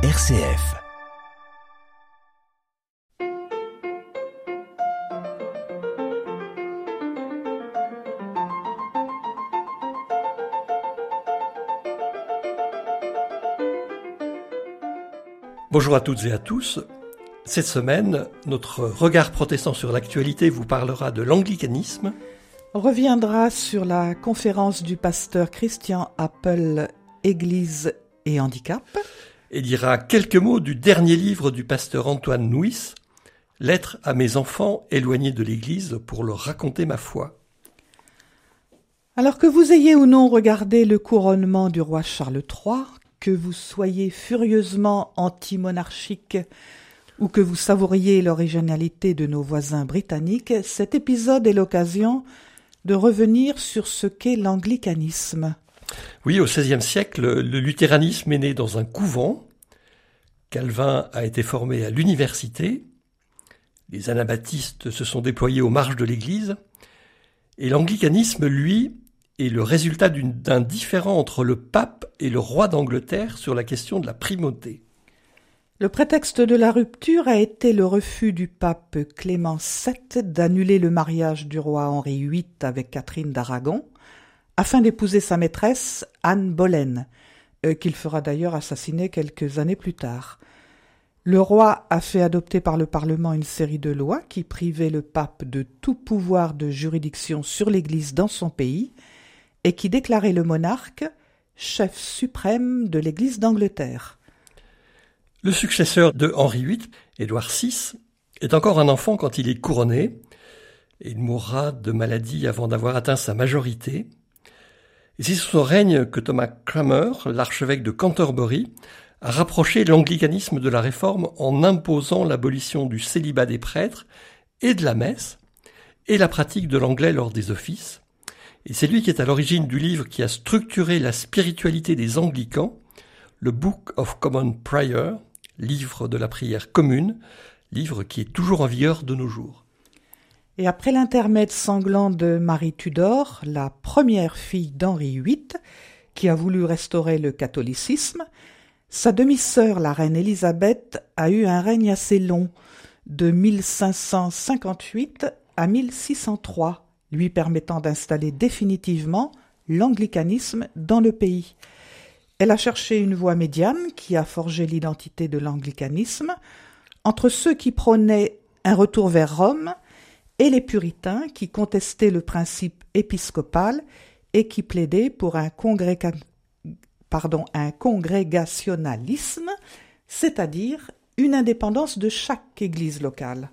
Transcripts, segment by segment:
RCF. Bonjour à toutes et à tous. Cette semaine, notre regard protestant sur l'actualité vous parlera de l'anglicanisme. On reviendra sur la conférence du pasteur Christian Apple, Église et handicap. Et dira quelques mots du dernier livre du pasteur Antoine Nuis, Lettre à mes enfants éloignés de l'Église pour leur raconter ma foi. Alors que vous ayez ou non regardé le couronnement du roi Charles III, que vous soyez furieusement anti-monarchique ou que vous savouriez l'originalité de nos voisins britanniques, cet épisode est l'occasion de revenir sur ce qu'est l'anglicanisme. Oui, au XVIe siècle, le luthéranisme est né dans un couvent. Calvin a été formé à l'université. Les anabaptistes se sont déployés aux marges de l'Église. Et l'anglicanisme, lui, est le résultat d'un différend entre le pape et le roi d'Angleterre sur la question de la primauté. Le prétexte de la rupture a été le refus du pape Clément VII d'annuler le mariage du roi Henri VIII avec Catherine d'Aragon, afin d'épouser sa maîtresse Anne Boleyn, qu'il fera d'ailleurs assassiner quelques années plus tard. Le roi a fait adopter par le Parlement une série de lois qui privaient le pape de tout pouvoir de juridiction sur l'Église dans son pays et qui déclaraient le monarque chef suprême de l'Église d'Angleterre. Le successeur de Henri VIII, Édouard VI, est encore un enfant quand il est couronné. Il mourra de maladie avant d'avoir atteint sa majorité. Et c'est sous son règne que Thomas Cranmer, l'archevêque de Canterbury, a rapproché l'anglicanisme de la réforme en imposant l'abolition du célibat des prêtres et de la messe, et la pratique de l'anglais lors des offices. Et c'est lui qui est à l'origine du livre qui a structuré la spiritualité des anglicans, le Book of Common Prayer, livre de la prière commune, livre qui est toujours en vigueur de nos jours. Et après l'intermède sanglant de Marie Tudor, la première fille d'Henri VIII, qui a voulu restaurer le catholicisme, sa demi-sœur, la reine Élisabeth, a eu un règne assez long, de 1558 à 1603, lui permettant d'installer définitivement l'anglicanisme dans le pays. Elle a cherché une voie médiane qui a forgé l'identité de l'anglicanisme entre ceux qui prônaient un retour vers Rome et les puritains qui contestaient le principe épiscopal et qui plaidaient pour un, congrégationalisme, c'est-à-dire une indépendance de chaque église locale.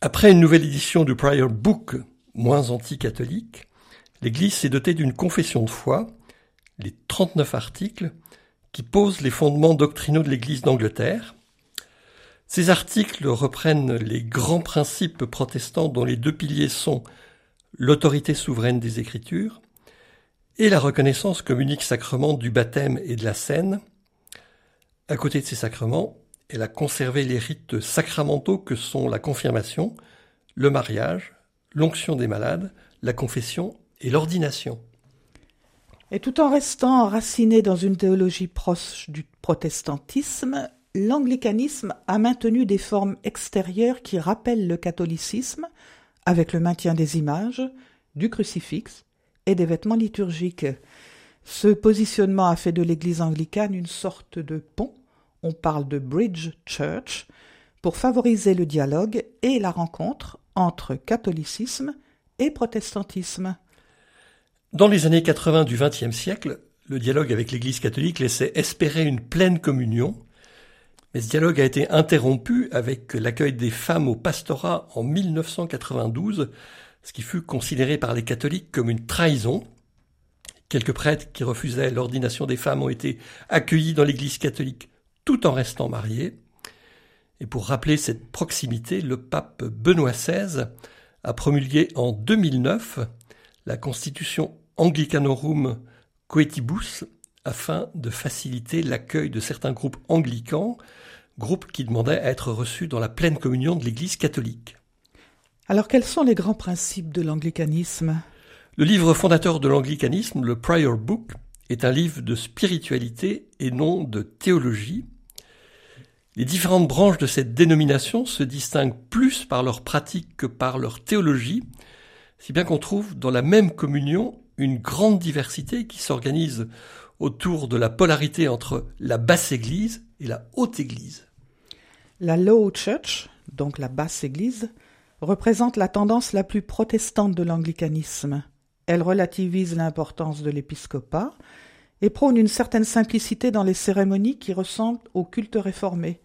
Après une nouvelle édition du Prior Book, moins anti-catholique, l'Église s'est dotée d'une confession de foi, les 39 articles, qui posent les fondements doctrinaux de l'Église d'Angleterre, ces articles reprennent les grands principes protestants dont les deux piliers sont l'autorité souveraine des Écritures et la reconnaissance comme unique sacrement du baptême et de la scène. À côté de ces sacrements, elle a conservé les rites sacramentaux que sont la confirmation, le mariage, l'onction des malades, la confession et l'ordination. Et tout en restant enraciné dans une théologie proche du protestantisme, l'anglicanisme a maintenu des formes extérieures qui rappellent le catholicisme, avec le maintien des images, du crucifix et des vêtements liturgiques. Ce positionnement a fait de l'Église anglicane une sorte de pont, on parle de bridge church, pour favoriser le dialogue et la rencontre entre catholicisme et protestantisme. Dans les années 80 du XXe siècle, le dialogue avec l'Église catholique laissait espérer une pleine communion, mais ce dialogue a été interrompu avec l'accueil des femmes au pastorat en 1992, ce qui fut considéré par les catholiques comme une trahison. Quelques prêtres qui refusaient l'ordination des femmes ont été accueillis dans l'Église catholique tout en restant mariés. Et pour rappeler cette proximité, le pape Benoît XVI a promulgué en 2009 la constitution Anglicanorum Coetibus afin de faciliter l'accueil de certains groupes anglicans groupe qui demandait à être reçu dans la pleine communion de l'Église catholique. Alors quels sont les grands principes de l'anglicanisme? Le livre fondateur de l'anglicanisme, le Prior Book, est un livre de spiritualité et non de théologie. Les différentes branches de cette dénomination se distinguent plus par leur pratique que par leur théologie, si bien qu'on trouve dans la même communion une grande diversité qui s'organise autour de la polarité entre la basse Église et la haute Église. La Low Church, donc la basse Église, représente la tendance la plus protestante de l'anglicanisme. Elle relativise l'importance de l'épiscopat et prône une certaine simplicité dans les cérémonies qui ressemblent au culte réformé.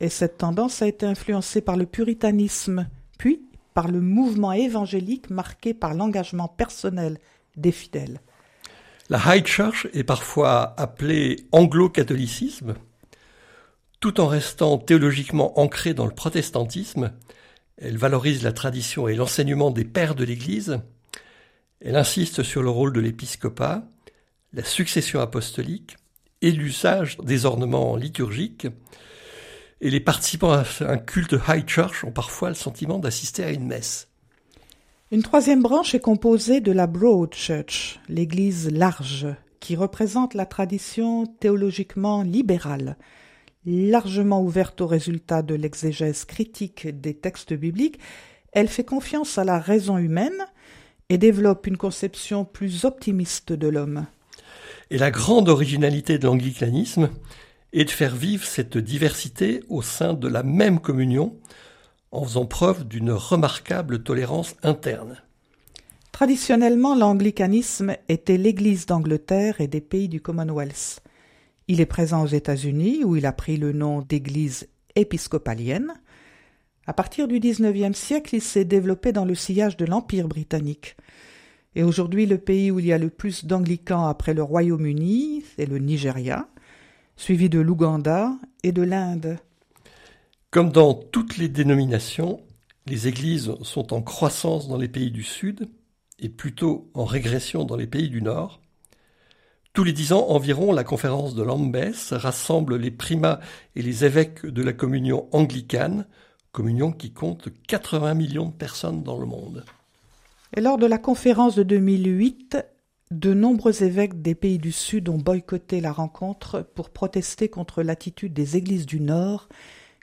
Et cette tendance a été influencée par le puritanisme, puis par le mouvement évangélique marqué par l'engagement personnel des fidèles. La High Church est parfois appelée anglo-catholicisme, tout en restant théologiquement ancrée dans le protestantisme. Elle valorise la tradition et l'enseignement des pères de l'Église. Elle insiste sur le rôle de l'épiscopat, la succession apostolique et l'usage des ornements liturgiques. Et les participants à un culte high church ont parfois le sentiment d'assister à une messe. Une troisième branche est composée de la Broad Church, l'Église large, qui représente la tradition théologiquement libérale, largement ouverte aux résultats de l'exégèse critique des textes bibliques. Elle fait confiance à la raison humaine et développe une conception plus optimiste de l'homme. Et la grande originalité de l'anglicanisme est de faire vivre cette diversité au sein de la même communion, en faisant preuve d'une remarquable tolérance interne. Traditionnellement, l'anglicanisme était l'Église d'Angleterre et des pays du Commonwealth. Il est présent aux États-Unis, où il a pris le nom d'Église épiscopalienne. À partir du XIXe siècle, il s'est développé dans le sillage de l'Empire britannique. Et aujourd'hui, le pays où il y a le plus d'anglicans après le Royaume-Uni, c'est le Nigeria, suivi de l'Ouganda et de l'Inde. Comme dans toutes les dénominations, les églises sont en croissance dans les pays du Sud et plutôt en régression dans les pays du Nord. Tous les dix ans environ, la conférence de Lambeth rassemble les primats et les évêques de la communion anglicane, communion qui compte 80 millions de personnes dans le monde. Et lors de la conférence de 2008, de nombreux évêques des pays du Sud ont boycotté la rencontre pour protester contre l'attitude des églises du Nord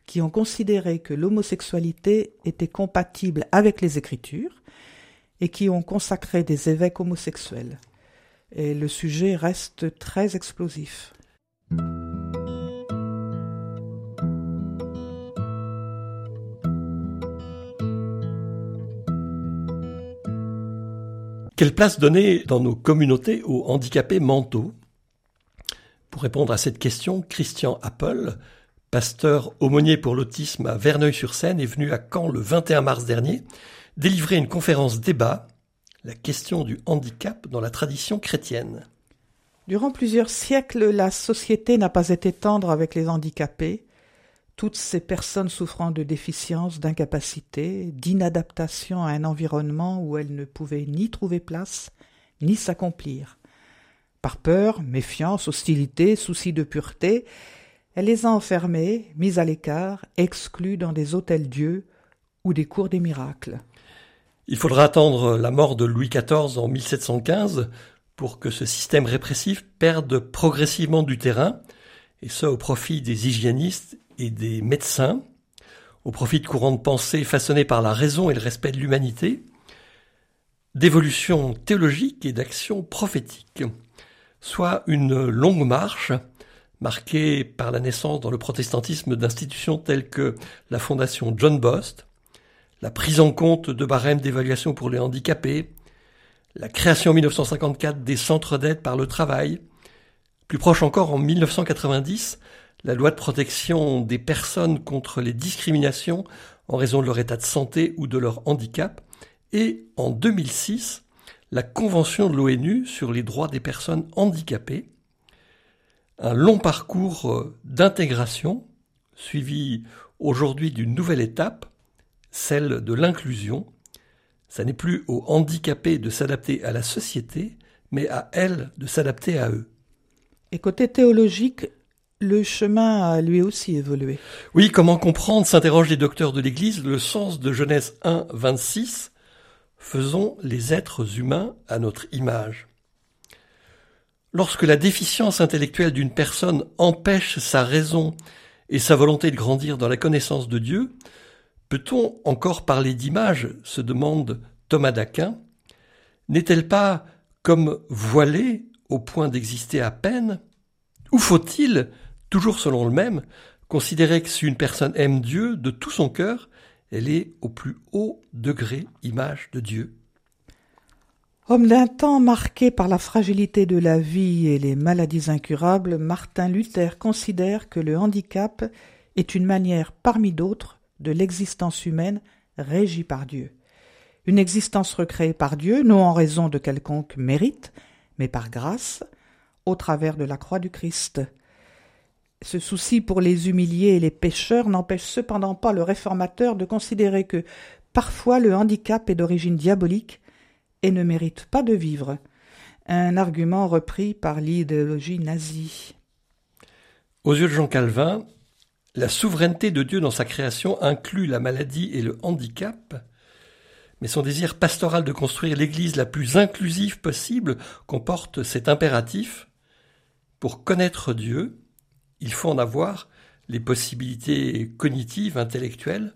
qui ont considéré que l'homosexualité était compatible avec les Écritures et qui ont consacré des évêques homosexuels. Et le sujet reste très explosif. Quelle place donner dans nos communautés aux handicapés mentaux? Pour répondre à cette question, Christian Apple, pasteur aumônier pour l'autisme à Verneuil-sur-Seine, est venu à Caen le 21 mars dernier délivrer une conférence débat La question du handicap dans la tradition chrétienne. Durant plusieurs siècles, la société n'a pas été tendre avec les handicapés, toutes ces personnes souffrant de déficience, d'incapacité, d'inadaptation à un environnement où elles ne pouvaient ni trouver place, ni s'accomplir. Par peur, méfiance, hostilité, souci de pureté, elle les a enfermées, mises à l'écart, exclues dans des hôtels-dieux ou des cours des miracles. Il faudra attendre la mort de Louis XIV en 1715 pour que ce système répressif perde progressivement du terrain, et ce au profit des hygiénistes et des médecins, au profit de courants de pensée façonnés par la raison et le respect de l'humanité, d'évolution théologique et d'action prophétique, soit une longue marche marquée par la naissance dans le protestantisme d'institutions telles que la fondation John Bost, la prise en compte de barèmes d'évaluation pour les handicapés, la création en 1954 des centres d'aide par le travail, plus proche encore en 1990, la loi de protection des personnes contre les discriminations en raison de leur état de santé ou de leur handicap, et en 2006, la Convention de l'ONU sur les droits des personnes handicapées, un long parcours euh, d'intégration suivi aujourd'hui d'une nouvelle étape, celle de l'inclusion. Ça n'est plus aux handicapés de s'adapter à la société, mais à elles de s'adapter à eux. Et côté théologique, le chemin a lui aussi évolué. Oui, comment comprendre, s'interrogent les docteurs de l'Église, le sens de Genèse 1, 26 Faisons les êtres humains à notre image. Lorsque la déficience intellectuelle d'une personne empêche sa raison et sa volonté de grandir dans la connaissance de Dieu, peut-on encore parler d'image se demande Thomas d'Aquin. N'est-elle pas comme voilée au point d'exister à peine? Ou faut-il, toujours selon le même, considérer que si une personne aime Dieu de tout son cœur, elle est au plus haut degré image de Dieu? Homme d'un temps marqué par la fragilité de la vie et les maladies incurables, Martin Luther considère que le handicap est une manière parmi d'autres de l'existence humaine régie par Dieu. Une existence recréée par Dieu, non en raison de quelconque mérite, mais par grâce, au travers de la croix du Christ. Ce souci pour les humiliés et les pécheurs n'empêche cependant pas le réformateur de considérer que parfois le handicap est d'origine diabolique et ne mérite pas de vivre, un argument repris par l'idéologie nazie. Aux yeux de Jean Calvin, la souveraineté de Dieu dans sa création inclut la maladie et le handicap, mais son désir pastoral de construire l'Église la plus inclusive possible comporte cet impératif. Pour connaître Dieu, il faut en avoir les possibilités cognitives, intellectuelles.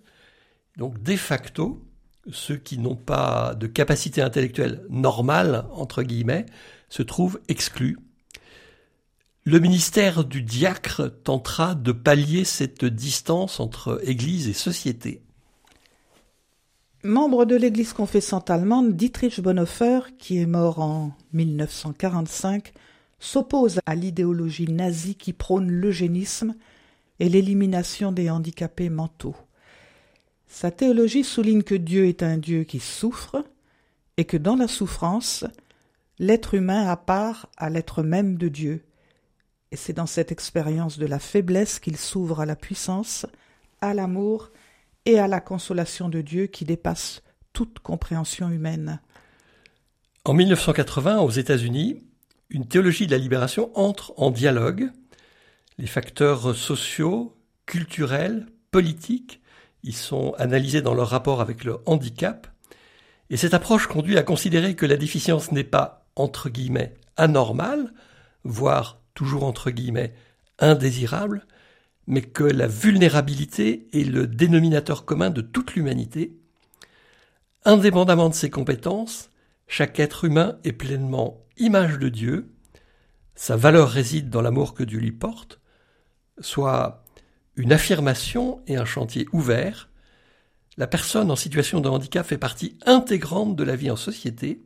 Donc, de facto, ceux qui n'ont pas de capacité intellectuelle normale, entre guillemets, se trouvent exclus. Le ministère du diacre tentera de pallier cette distance entre Église et société. Membre de l'Église confessante allemande, Dietrich Bonhoeffer, qui est mort en 1945, s'oppose à l'idéologie nazie qui prône l'eugénisme et l'élimination des handicapés mentaux. Sa théologie souligne que Dieu est un Dieu qui souffre et que dans la souffrance, l'être humain a part à l'être même de Dieu. Et c'est dans cette expérience de la faiblesse qu'il s'ouvre à la puissance, à l'amour et à la consolation de Dieu qui dépasse toute compréhension humaine. En 1980, aux États-Unis, une théologie de la libération entre en dialogue. Les facteurs sociaux, culturels, politiques ils sont analysés dans leur rapport avec le handicap, et cette approche conduit à considérer que la déficience n'est pas, entre guillemets, anormale, voire toujours entre guillemets, indésirable, mais que la vulnérabilité est le dénominateur commun de toute l'humanité. Indépendamment de ses compétences, chaque être humain est pleinement image de Dieu, sa valeur réside dans l'amour que Dieu lui porte, soit une affirmation et un chantier ouvert. La personne en situation de handicap fait partie intégrante de la vie en société.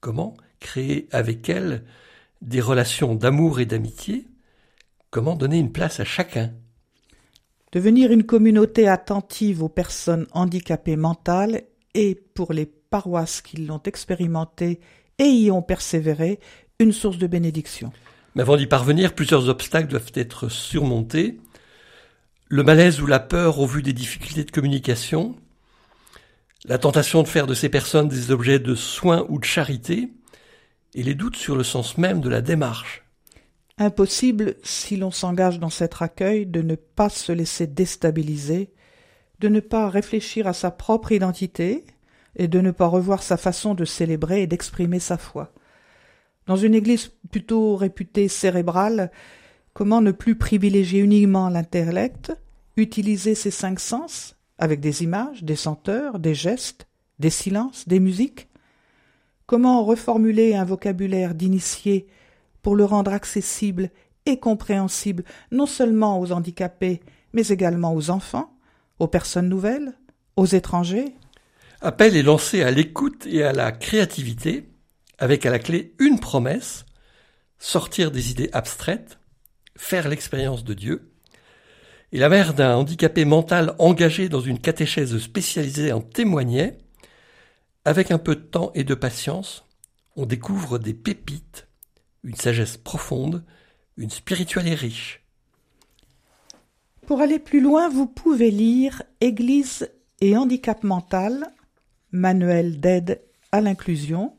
Comment créer avec elle des relations d'amour et d'amitié? Comment donner une place à chacun? Devenir une communauté attentive aux personnes handicapées mentales et pour les paroisses qui l'ont expérimenté et y ont persévéré, une source de bénédiction. Mais avant d'y parvenir, plusieurs obstacles doivent être surmontés le malaise ou la peur au vu des difficultés de communication, la tentation de faire de ces personnes des objets de soins ou de charité, et les doutes sur le sens même de la démarche. Impossible, si l'on s'engage dans cet accueil, de ne pas se laisser déstabiliser, de ne pas réfléchir à sa propre identité, et de ne pas revoir sa façon de célébrer et d'exprimer sa foi. Dans une église plutôt réputée cérébrale, Comment ne plus privilégier uniquement l'intellect, utiliser ses cinq sens avec des images, des senteurs, des gestes, des silences, des musiques? Comment reformuler un vocabulaire d'initié pour le rendre accessible et compréhensible non seulement aux handicapés, mais également aux enfants, aux personnes nouvelles, aux étrangers? Appel est lancé à l'écoute et à la créativité, avec à la clé une promesse, sortir des idées abstraites, faire l'expérience de Dieu. Et la mère d'un handicapé mental engagé dans une catéchèse spécialisée en témoignait. Avec un peu de temps et de patience, on découvre des pépites, une sagesse profonde, une spiritualité riche. Pour aller plus loin, vous pouvez lire Église et handicap mental, manuel d'aide à l'inclusion,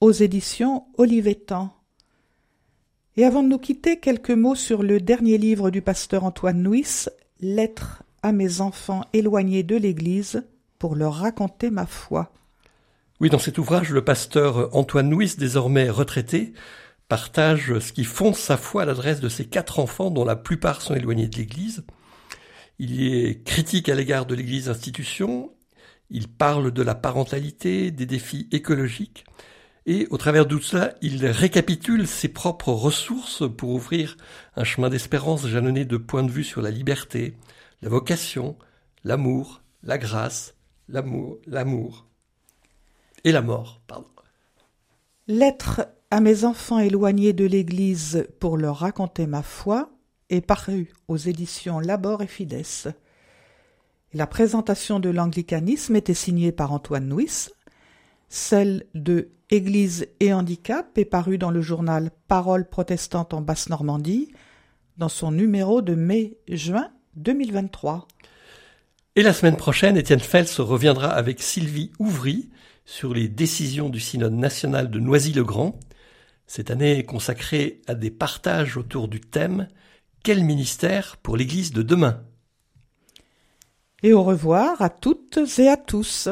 aux éditions Olivetan. Et avant de nous quitter, quelques mots sur le dernier livre du pasteur Antoine Nuis, Lettres à mes enfants éloignés de l'Église, pour leur raconter ma foi. Oui, dans cet ouvrage, le pasteur Antoine Nuis, désormais retraité, partage ce qui fonde sa foi à l'adresse de ses quatre enfants, dont la plupart sont éloignés de l'Église. Il est critique à l'égard de l'Église institution, il parle de la parentalité, des défis écologiques, et au travers de tout cela, il récapitule ses propres ressources pour ouvrir un chemin d'espérance jalonné de points de vue sur la liberté, la vocation, l'amour, la grâce, l'amour, l'amour et la mort. Pardon. Lettre à mes enfants éloignés de l'Église pour leur raconter ma foi est parue aux éditions Labor et Fides. La présentation de l'anglicanisme était signée par Antoine Nuis. Celle de Église et handicap est parue dans le journal Parole protestante en Basse-Normandie dans son numéro de mai-juin 2023. Et la semaine prochaine, Étienne Fels reviendra avec Sylvie Ouvry sur les décisions du synode national de Noisy-le-Grand. Cette année est consacrée à des partages autour du thème Quel ministère pour l'Église de demain? Et au revoir à toutes et à tous.